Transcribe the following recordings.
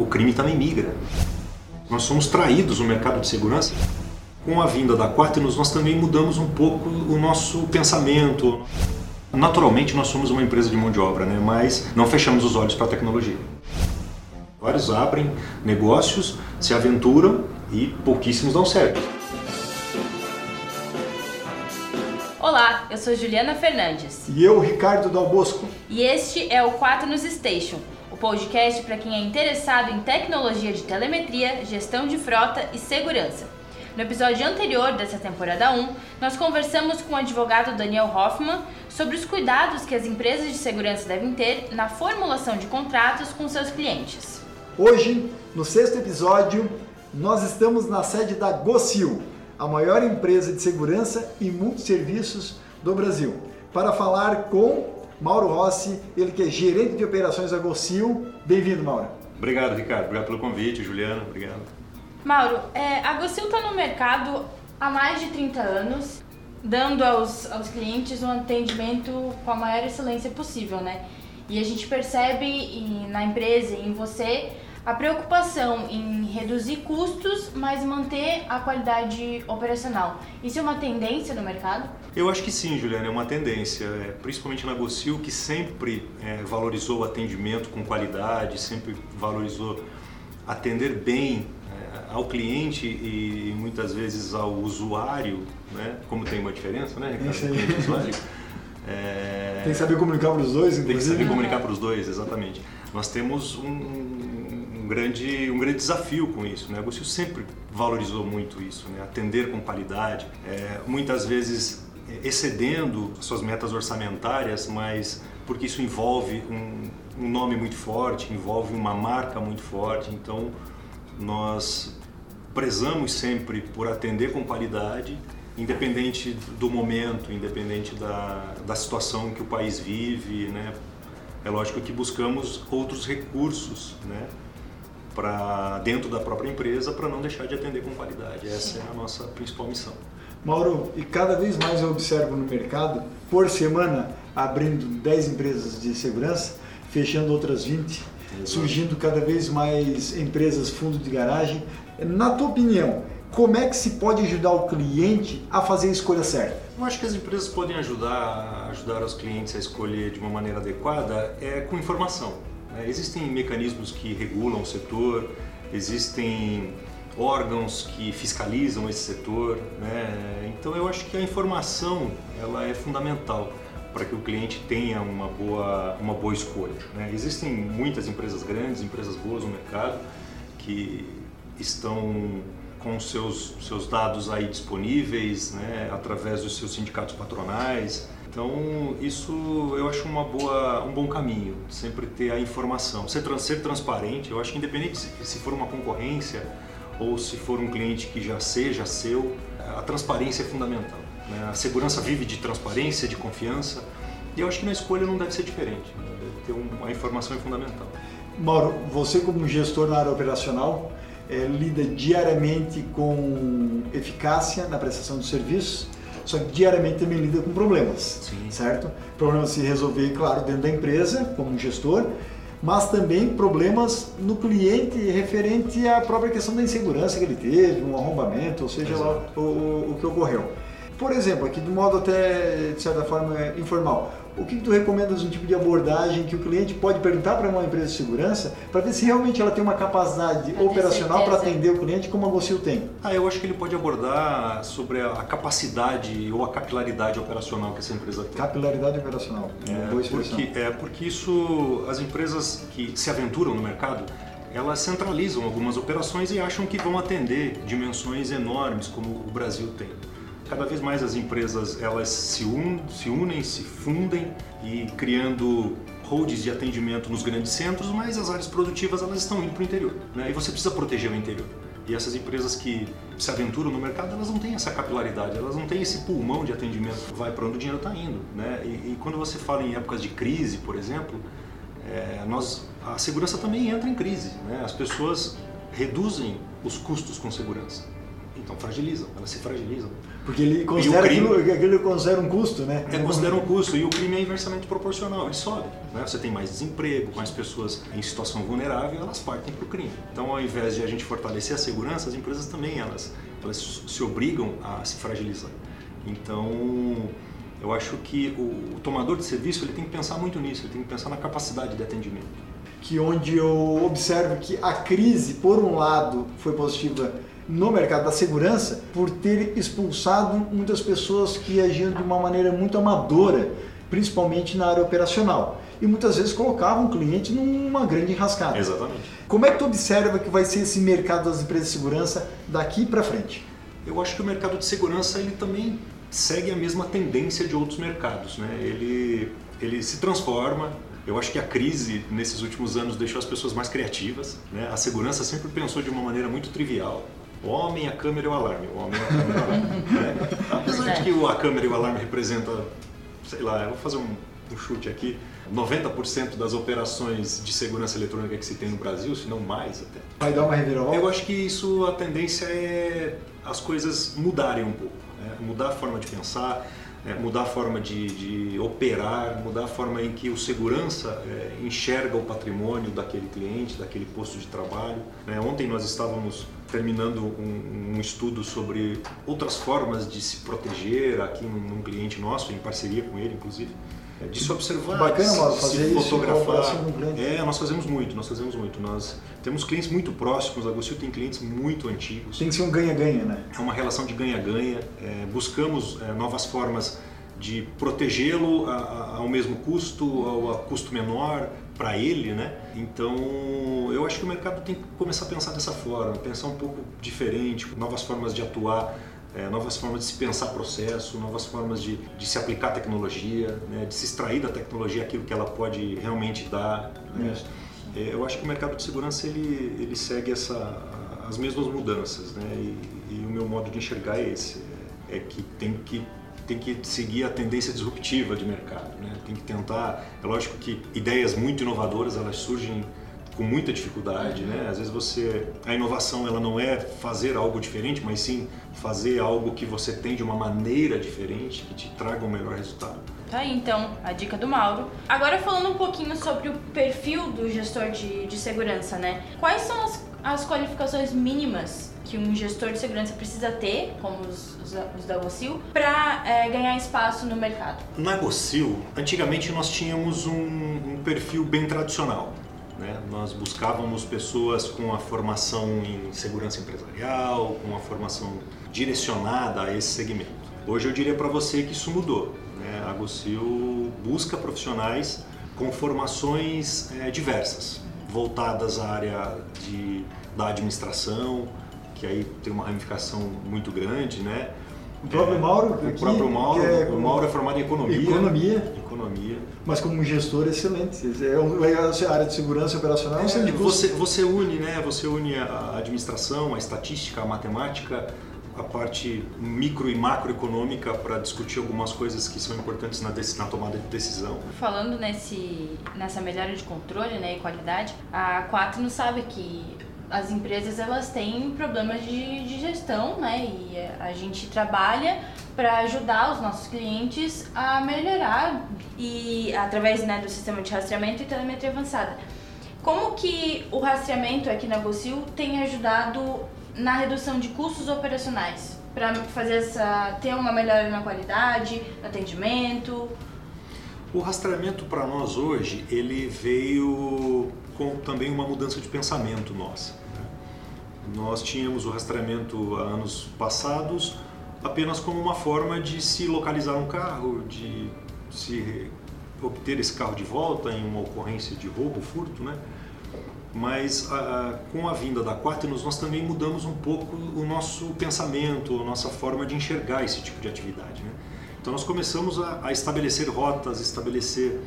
o crime também migra. Nós somos traídos no mercado de segurança. Com a vinda da Quaternos, nós também mudamos um pouco o nosso pensamento. Naturalmente, nós somos uma empresa de mão de obra, né? mas não fechamos os olhos para a tecnologia. Vários abrem negócios, se aventuram e pouquíssimos dão certo. Olá, eu sou Juliana Fernandes. E eu, Ricardo Dal Bosco. E este é o Quaternos Station, podcast para quem é interessado em tecnologia de telemetria, gestão de frota e segurança. No episódio anterior dessa temporada 1, nós conversamos com o advogado Daniel Hoffman sobre os cuidados que as empresas de segurança devem ter na formulação de contratos com seus clientes. Hoje, no sexto episódio, nós estamos na sede da Gocil, a maior empresa de segurança e multisserviços do Brasil, para falar com Mauro Rossi, ele que é gerente de operações da Gocil. Bem-vindo, Mauro. Obrigado, Ricardo. Obrigado pelo convite, Juliana. Obrigado. Mauro, é, a Gocil está no mercado há mais de 30 anos, dando aos, aos clientes um atendimento com a maior excelência possível, né? E a gente percebe na empresa e em você a preocupação em reduzir custos, mas manter a qualidade operacional. Isso é uma tendência no mercado? Eu acho que sim, Juliana, é uma tendência, é, principalmente na Gocil, que sempre é, valorizou o atendimento com qualidade, sempre valorizou atender bem é, ao cliente e muitas vezes ao usuário, né? como tem uma diferença, né, Ricardo? Cliente usuário. É... Tem que saber comunicar para os dois, inclusive. Tem que saber comunicar para os dois, exatamente. Nós temos um, grande, um grande desafio com isso. Né? A sempre valorizou muito isso, né? atender com qualidade, é, muitas vezes é, excedendo suas metas orçamentárias, mas porque isso envolve um, um nome muito forte, envolve uma marca muito forte, então nós prezamos sempre por atender com qualidade, independente do momento, independente da, da situação que o país vive, né? É lógico que buscamos outros recursos, né? Para dentro da própria empresa para não deixar de atender com qualidade. Essa é a nossa principal missão. Mauro, e cada vez mais eu observo no mercado, por semana, abrindo 10 empresas de segurança, fechando outras 20, Exato. surgindo cada vez mais empresas fundo de garagem. Na tua opinião, como é que se pode ajudar o cliente a fazer a escolha certa? Eu acho que as empresas podem ajudar, ajudar os clientes a escolher de uma maneira adequada é com informação. Né? Existem mecanismos que regulam o setor, existem órgãos que fiscalizam esse setor, né? então eu acho que a informação ela é fundamental para que o cliente tenha uma boa, uma boa escolha. Né? Existem muitas empresas grandes, empresas boas no mercado que estão com seus, seus dados aí disponíveis, né? através dos seus sindicatos patronais, então, isso eu acho uma boa, um bom caminho, sempre ter a informação. Ser, ser transparente, eu acho que independente se, for uma concorrência ou se for um cliente que já seja seu, a transparência é fundamental. Né? A segurança vive de transparência, de confiança, e eu acho que na escolha não deve ser diferente. Né? Ter um, a informação é fundamental. Mauro, você como gestor na área operacional, é, lida diariamente com eficácia na prestação de serviços só que diariamente também lida com problemas, Sim. certo? Problemas se resolver, claro, dentro da empresa, como gestor, mas também problemas no cliente referente à própria questão da insegurança que ele teve, um arrombamento, ou seja lá o, o que ocorreu. Por exemplo, aqui de modo até, de certa forma, informal, o que, que tu recomendas um tipo de abordagem que o cliente pode perguntar para uma empresa de segurança para ver se realmente ela tem uma capacidade pra operacional para atender o cliente como a Gocil tem? Ah, eu acho que ele pode abordar sobre a capacidade ou a capilaridade operacional que essa empresa tem. Capilaridade operacional, é, boa porque, é porque isso, as empresas que se aventuram no mercado, elas centralizam algumas operações e acham que vão atender dimensões enormes como o Brasil tem. Cada vez mais as empresas elas se, un, se unem, se fundem e criando holds de atendimento nos grandes centros, mas as áreas produtivas elas estão indo para o interior. Né? E você precisa proteger o interior. E essas empresas que se aventuram no mercado, elas não têm essa capilaridade, elas não têm esse pulmão de atendimento. Vai para onde o dinheiro está indo. Né? E, e, quando você fala em épocas de crise, por exemplo, é, nós, a segurança também entra em crise. Né? As pessoas reduzem os custos com segurança. Então fragilizam, elas se fragilizam. Porque ele considera crime, aquilo, aquilo considera um custo, né? É, considera um custo e o crime é inversamente proporcional, ele sobe. Né? Você tem mais desemprego, mais pessoas em situação vulnerável, elas partem para o crime. Então, ao invés de a gente fortalecer a segurança, as empresas também elas, elas se obrigam a se fragilizar. Então, eu acho que o, o tomador de serviço ele tem que pensar muito nisso, ele tem que pensar na capacidade de atendimento. Que onde eu observo que a crise, por um lado, foi positiva no mercado da segurança por ter expulsado muitas pessoas que agiam de uma maneira muito amadora, principalmente na área operacional. E muitas vezes colocavam o cliente numa grande enrascada. Exatamente. Como é que tu observa que vai ser esse mercado das empresas de segurança daqui para frente? Eu acho que o mercado de segurança ele também segue a mesma tendência de outros mercados. Né? Ele, ele se transforma, eu acho que a crise nesses últimos anos deixou as pessoas mais criativas. Né? A segurança sempre pensou de uma maneira muito trivial. O homem, a câmera e o alarme. O homem, a câmera e o alarme. Né? Apesar de que a câmera e o alarme representam, sei lá, eu vou fazer um, um chute aqui, 90% das operações de segurança eletrônica que se tem no Brasil, se não mais até. Vai dar uma reviravolta? Eu acho que isso, a tendência é as coisas mudarem um pouco. Né? Mudar a forma de pensar, é, mudar a forma de, de, operar, mudar a forma em que o segurança é, enxerga o patrimônio daquele cliente, daquele posto de trabalho. Né? Ontem nós estávamos terminando um, um, estudo sobre outras formas de se proteger aqui num, num cliente nosso, em parceria com ele, inclusive de se observar, Bacana, mano, fazer se fotografar. É, nós fazemos muito, nós fazemos muito. Nós temos clientes muito próximos, a Gostil tem clientes muito antigos. Tem que ser um ganha-ganha, né? É uma relação de ganha-ganha. É, buscamos é, novas formas de protegê-lo ao mesmo custo, ao a custo menor para ele, né? Então, eu acho que o mercado tem que começar a pensar dessa forma, pensar um pouco diferente, novas formas de atuar é, novas formas de se pensar processo, novas formas de, de se aplicar tecnologia, né, de se extrair da tecnologia aquilo que ela pode realmente dar. Né? É, eu acho que o mercado de segurança ele, ele segue essa, as mesmas mudanças, né? E, e, o meu modo de enxergar é esse, é, é que tem que tem que seguir a tendência disruptiva de mercado, né? Tem que tentar, é lógico que ideias muito inovadoras elas surgem com muita dificuldade, né? Às vezes você a inovação ela não é fazer algo diferente, mas sim fazer algo que você tem de uma maneira diferente que te traga um melhor resultado. Tá aí então a dica do Mauro. Agora falando um pouquinho sobre o perfil do gestor de, de segurança, né? Quais são as, as qualificações mínimas que um gestor de segurança precisa ter, como os, os, os da Gocil, para é, ganhar espaço no mercado? Na Gocil, antigamente nós tínhamos um, um perfil bem tradicional. Né? Nós buscávamos pessoas com a formação em segurança empresarial, com a formação direcionada a esse segmento. Hoje eu diria para você que isso mudou. Né? A Gocil busca profissionais com formações é, diversas, voltadas à área de, da administração, que aí tem uma ramificação muito grande, né? O próprio Mauro, o aqui, próprio Mauro, é, o Mauro é formado em economia. Economia. Economia. Mas como gestor excelente. É a área de segurança operacional. É, você, você une, né? Você une a administração, a estatística, a matemática, a parte micro e macroeconômica para discutir algumas coisas que são importantes na, na, tomada de decisão. Falando nesse, nessa melhora de controle né, e qualidade, a Quatro não sabe que as empresas elas têm problemas de, de gestão, né? E a gente trabalha para ajudar os nossos clientes a melhorar e através né, do sistema de rastreamento e telemetria avançada. Como que o rastreamento aqui na Gocil tem ajudado na redução de custos operacionais para fazer essa ter uma melhora na qualidade, no atendimento? O rastreamento para nós hoje ele veio com também uma mudança de pensamento nossa. Nós tínhamos o rastreamento há anos passados apenas como uma forma de se localizar um carro, de se obter esse carro de volta em uma ocorrência de roubo, furto, né? Mas a, com a vinda da Quaternos nós também mudamos um pouco o nosso pensamento, a nossa forma de enxergar esse tipo de atividade. Né? Então nós começamos a, a estabelecer rotas, estabelecer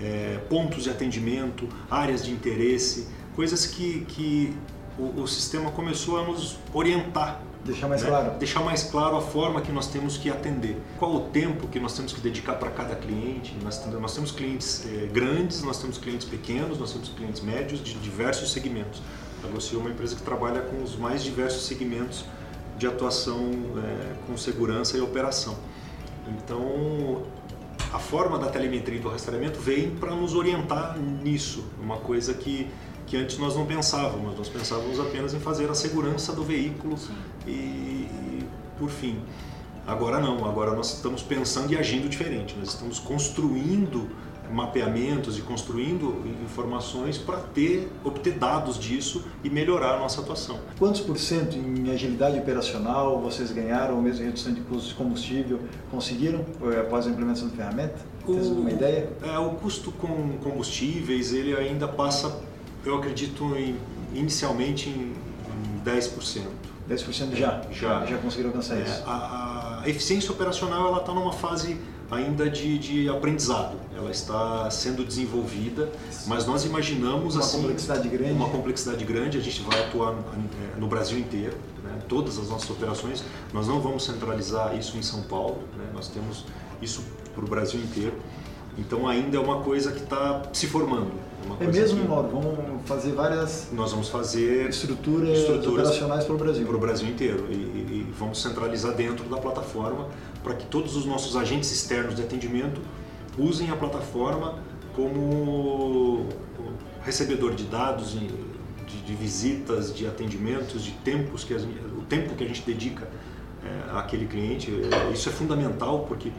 é, pontos de atendimento, áreas de interesse, coisas que, que o, o sistema começou a nos orientar Deixar mais né? claro. Deixar mais claro a forma que nós temos que atender. Qual o tempo que nós temos que dedicar para cada cliente. Nós, nós temos clientes eh, grandes, nós temos clientes pequenos, nós temos clientes médios de diversos segmentos. A Gossi é uma empresa que trabalha com os mais diversos segmentos de atuação é, com segurança e operação. Então, a forma da telemetria e do rastreamento vem para nos orientar nisso, uma coisa que, que antes nós não pensávamos, nós pensávamos apenas em fazer a segurança do veículo e, e, por fim. Agora não, agora nós estamos pensando e agindo diferente, nós estamos construindo mapeamentos e construindo informações para ter obter dados disso e melhorar a nossa atuação. Quantos por cento em agilidade operacional vocês ganharam, ou mesmo redução de custos de combustível, conseguiram eh, após a implementação da ferramenta? Tem alguma ideia? É, o custo com combustíveis ele ainda passa, eu acredito, em, inicialmente em, em 10%. 10% já? Já. Já conseguiram alcançar é, isso? A, a eficiência operacional ela está numa fase ainda de, de, aprendizado. Ela está sendo desenvolvida, mas nós imaginamos uma assim complexidade grande. uma complexidade grande. A gente vai atuar no Brasil inteiro, né? todas as nossas operações. Nós não vamos centralizar isso em São Paulo. Né? Nós temos isso para o Brasil inteiro. Então ainda é uma coisa que está se formando. É mesmo, que... Mauro? Vamos fazer várias. Nós vamos fazer estruturas, estruturas operacionais para o Brasil. Para o Brasil inteiro e, e, vamos centralizar dentro da plataforma para que todos os nossos agentes externos de atendimento usem a plataforma como recebedor de dados, de, de visitas, de atendimentos, de tempos que o tempo que a gente dedica é, àquele cliente. Isso é fundamental porque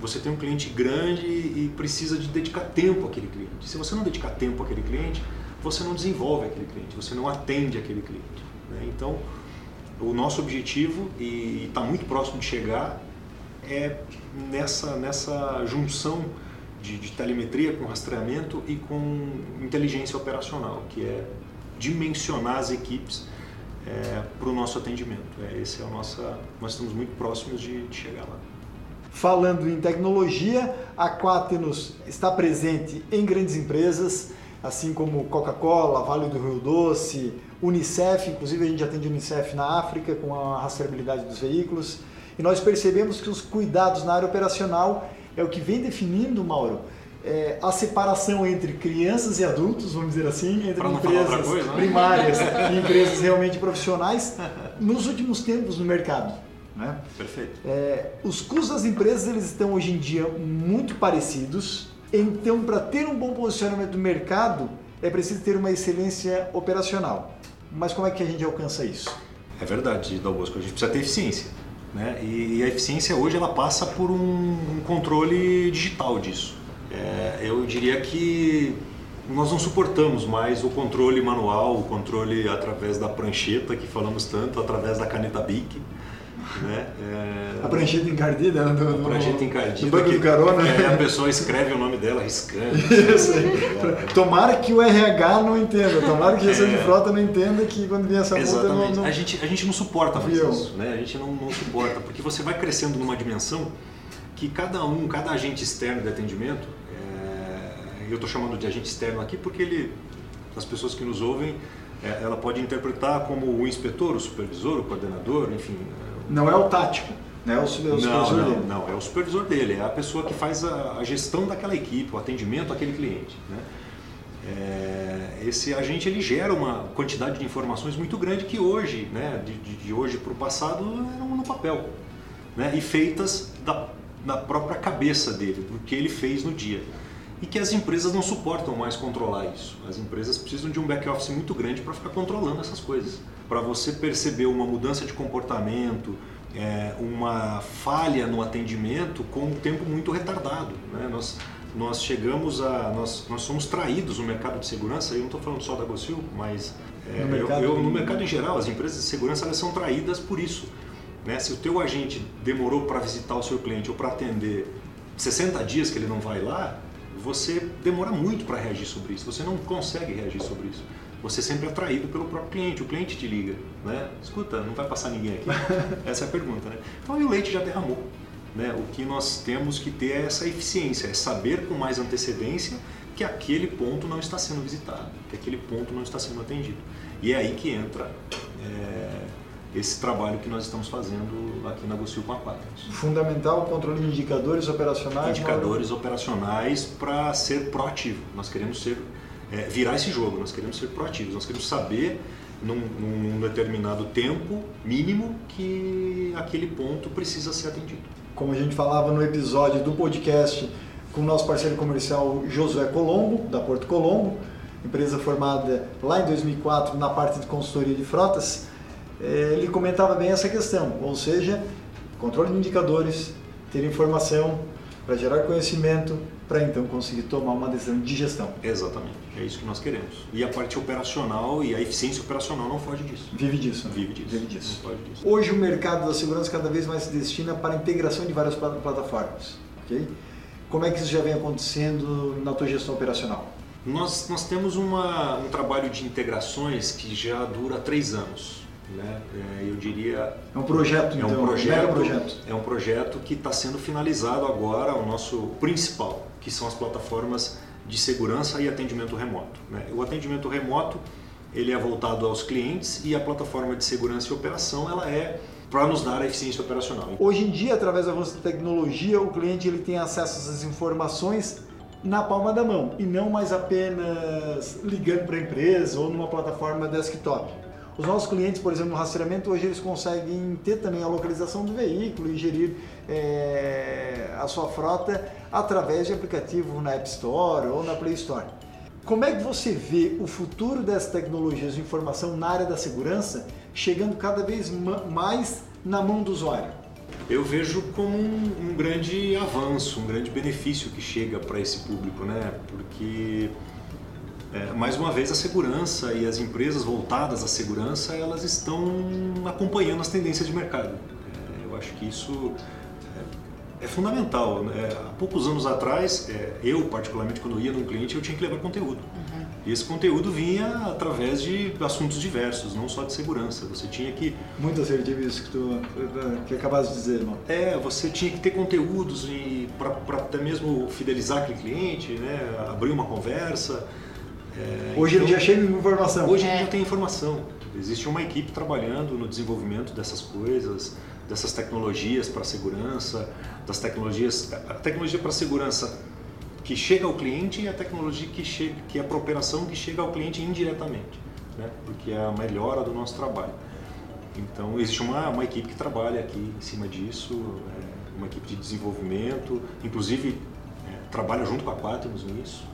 você tem um cliente grande e precisa de dedicar tempo àquele cliente. Se você não dedicar tempo àquele cliente, você não desenvolve aquele cliente, você não atende aquele cliente. Né? Então, o nosso objetivo, e está muito próximo de chegar, é nessa, nessa junção de, de, telemetria com rastreamento e com inteligência operacional, que é dimensionar as equipes é, para o nosso atendimento. É, esse é o nosso, nós estamos muito próximos de, de chegar lá. Falando em tecnologia, a Quaternos está presente em grandes empresas, assim como Coca-Cola, Vale do Rio Doce, Unicef, inclusive a gente atende Unicef na África com a rastreabilidade dos veículos. E nós percebemos que os cuidados na área operacional é o que vem definindo, Mauro, é, a separação entre crianças e adultos, vamos dizer assim, entre empresas coisa, né? primárias e empresas realmente profissionais, nos últimos tempos no mercado. Né? Perfeito. É, os custos das empresas eles estão hoje em dia muito parecidos. Então, para ter um bom posicionamento do mercado, é preciso ter uma excelência operacional. Mas como é que a gente alcança isso? É verdade, Dalbosco. A gente precisa ter eficiência. Né? E, a eficiência hoje ela passa por um, controle digital disso. É, eu diria que nós não suportamos mais o controle manual, o controle através da prancheta que falamos tanto, através da caneta BIC. Né? É... A prancheta encardida, né? Do, a prancheta encardida. Do banco do carona. É, a pessoa escreve o nome dela riscando. Isso. Tomara que o RH não entenda, tomara que a gestão é. de frota não entenda que quando vem essa Exatamente. multa... Não, não... A, gente, a gente não suporta fazer isso, né? A gente não, não suporta, porque você vai crescendo numa dimensão que cada um, cada agente externo de atendimento, é... eu estou chamando de agente externo aqui porque ele, as pessoas que nos ouvem, é, ela pode interpretar como o inspetor, o supervisor, o coordenador, enfim, não é o tático, né? É o, supervisor não, não, dele. Não, é o supervisor dele, é a pessoa que faz a, a gestão daquela equipe, o atendimento àquele cliente. Né? É, esse agente ele gera uma quantidade de informações muito grande que hoje, né, de, de hoje para o passado, eram no papel. Né? E feitas da, da própria cabeça dele, do que ele fez no dia e que as empresas não suportam mais controlar isso. As empresas precisam de um back-office muito grande para ficar controlando essas coisas para você perceber uma mudança de comportamento, é, uma falha no atendimento com um tempo muito retardado. Né? Nós, nós chegamos a. Nós, nós somos traídos no mercado de segurança, eu não estou falando só da Gocil, mas é, no, mercado, eu, eu, no mercado em geral, as empresas de segurança elas são traídas por isso. Né? Se o teu agente demorou para visitar o seu cliente ou para atender 60 dias que ele não vai lá, você demora muito para reagir sobre isso, você não consegue reagir sobre isso você sempre é atraído pelo próprio cliente, o cliente te liga, né? Escuta, não vai passar ninguém aqui? Essa é a pergunta, né? Então, o leite já derramou. Né? O que nós temos que ter é essa eficiência, é saber com mais antecedência que aquele ponto não está sendo visitado, que aquele ponto não está sendo atendido. E é aí que entra é, esse trabalho que nós estamos fazendo aqui na Gocil com a Quaternos. Fundamental o controle de indicadores operacionais. Indicadores operacionais para ser proativo. Nós queremos ser é, virar esse jogo. Nós queremos ser proativos, nós queremos saber num, num determinado tempo mínimo que aquele ponto precisa ser atendido. Como a gente falava no episódio do podcast com o nosso parceiro comercial Josué Colombo, da Porto Colombo, empresa formada lá em 2004 na parte de consultoria de frotas, ele comentava bem essa questão, ou seja, controle de indicadores, ter informação para gerar conhecimento, para então conseguir tomar uma decisão de gestão. Exatamente, é isso que nós queremos. E a parte operacional e a eficiência operacional não foge disso. Vive disso. Né? Vive disso. Vive disso. Não foge disso. Hoje o mercado da segurança cada vez mais se destina para a integração de várias plataformas. ok? Como é que isso já vem acontecendo na tua gestão operacional? Nós, nós temos uma, um trabalho de integrações que já dura três anos. Né? É, eu diria. É um projeto, é então, um projeto, projeto. É um projeto que está sendo finalizado agora, o nosso principal, que são as plataformas de segurança e atendimento remoto. Né? O atendimento remoto ele é voltado aos clientes e a plataforma de segurança e operação ela é para nos dar a eficiência operacional. Hoje em dia, através da vossa tecnologia, o cliente ele tem acesso às informações na palma da mão e não mais apenas ligando para a empresa ou numa plataforma desktop. Os nossos clientes, por exemplo, no rastreamento, hoje eles conseguem ter também a localização do veículo e gerir é, a sua frota através de aplicativo na App Store ou na Play Store. Como é que você vê o futuro dessas tecnologias de informação na área da segurança chegando cada vez mais na mão do usuário? Eu vejo como um, um grande avanço, um grande benefício que chega para esse público, né? Porque é, mais uma vez a segurança e as empresas voltadas à segurança elas estão acompanhando as tendências de mercado. É, eu acho que isso é, é fundamental. Né? Há poucos anos atrás, é, eu particularmente quando ia num cliente eu tinha que levar conteúdo. Uhum. E esse conteúdo vinha através de assuntos diversos, não só de segurança. Você tinha que. Muito assertivo isso que tu que acabaste de dizer, irmão. É, você tinha que ter conteúdos para até mesmo fidelizar aquele cliente, né? abrir uma conversa. É, hoje então, ele já chega com informação. Hoje é. ele já tem informação. Existe uma equipe trabalhando no desenvolvimento dessas coisas, dessas tecnologias para segurança, das tecnologias, a tecnologia para segurança que chega ao cliente e a tecnologia que chega, que é para operação que chega ao cliente indiretamente, né? Porque é a melhora do nosso trabalho. Então existe uma, uma equipe que trabalha aqui em cima disso, é, uma equipe de desenvolvimento, inclusive é, trabalha junto com a Quaternos nisso?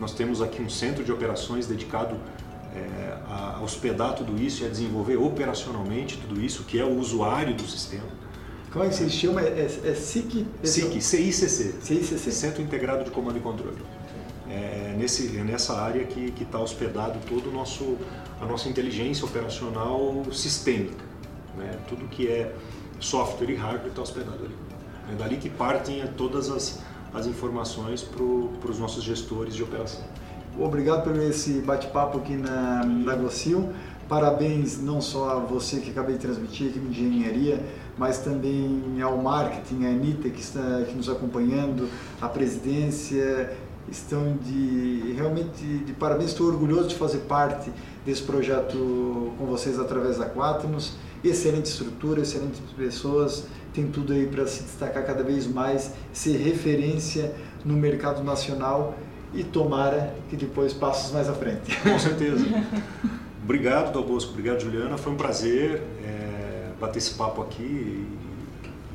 Nós temos aqui um centro de operações dedicado é, a hospedar tudo isso e a desenvolver operacionalmente tudo isso, que é o usuário do sistema. Como é que se chama? É, é, é SIC? SIC, CICC. CICC. Centro Integrado de Comando e Controle. É, nesse, é nessa área que está hospedado todo o nosso, a nossa inteligência operacional sistêmica. Né? Tudo que é software e hardware está hospedado ali. É dali que partem todas as, as informações para os nossos gestores de operação. Obrigado por esse bate-papo aqui na, na. Parabéns não só a você que acabei de transmitir aqui no Engenharia, mas também ao marketing, a Anitta que está aqui nos acompanhando, a presidência, estão de realmente de parabéns. Estou orgulhoso de fazer parte desse projeto com vocês através da Quaternos. Excelente estrutura, excelentes pessoas, tem tudo aí para se destacar cada vez mais, ser referência no mercado nacional e tomara que depois passos mais à frente. Com certeza. obrigado, Dal Bosco, obrigado, Juliana. Foi um prazer é, bater esse papo aqui.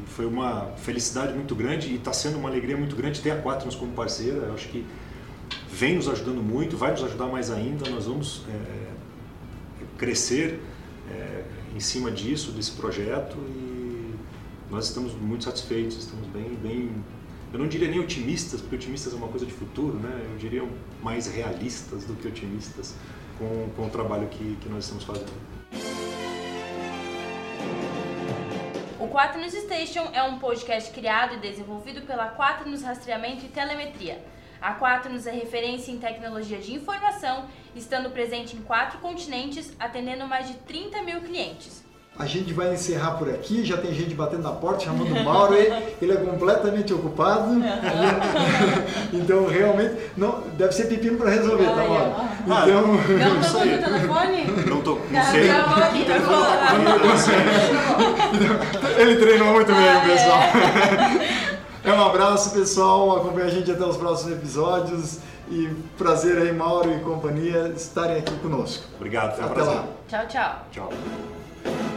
Foi uma felicidade muito grande e está sendo uma alegria muito grande ter a Quaternos como parceira. Eu acho que vem nos ajudando muito, vai nos ajudar mais ainda. Nós vamos é, crescer é, em cima disso, desse projeto e nós estamos muito satisfeitos, estamos bem, bem, eu não diria nem otimistas, porque otimistas é uma coisa de futuro, né? Eu diria mais realistas do que otimistas com, com o trabalho que, que nós estamos fazendo. O Quaternos Station é um podcast criado e desenvolvido pela Quaternos Rastreamento e Telemetria. A Quaternos é referência em tecnologia de informação, estando presente em quatro continentes, atendendo mais de 30 mil clientes. A gente vai encerrar por aqui, já tem gente batendo na porta, chamando o Mauro, ele é completamente ocupado. então, realmente, não, deve ser pepino para resolver, tá, Mauro? Ah, então, não tocou no telefone? Não tô, não sei. Gravou aqui, tá Ele treinou muito bem, ah, pessoal. É. um abraço, pessoal. Acompanhe a gente até os próximos episódios E prazer aí, Mauro e companhia, estarem aqui conosco. Obrigado, um Até prazer. lá. Tchau, tchau. Tchau.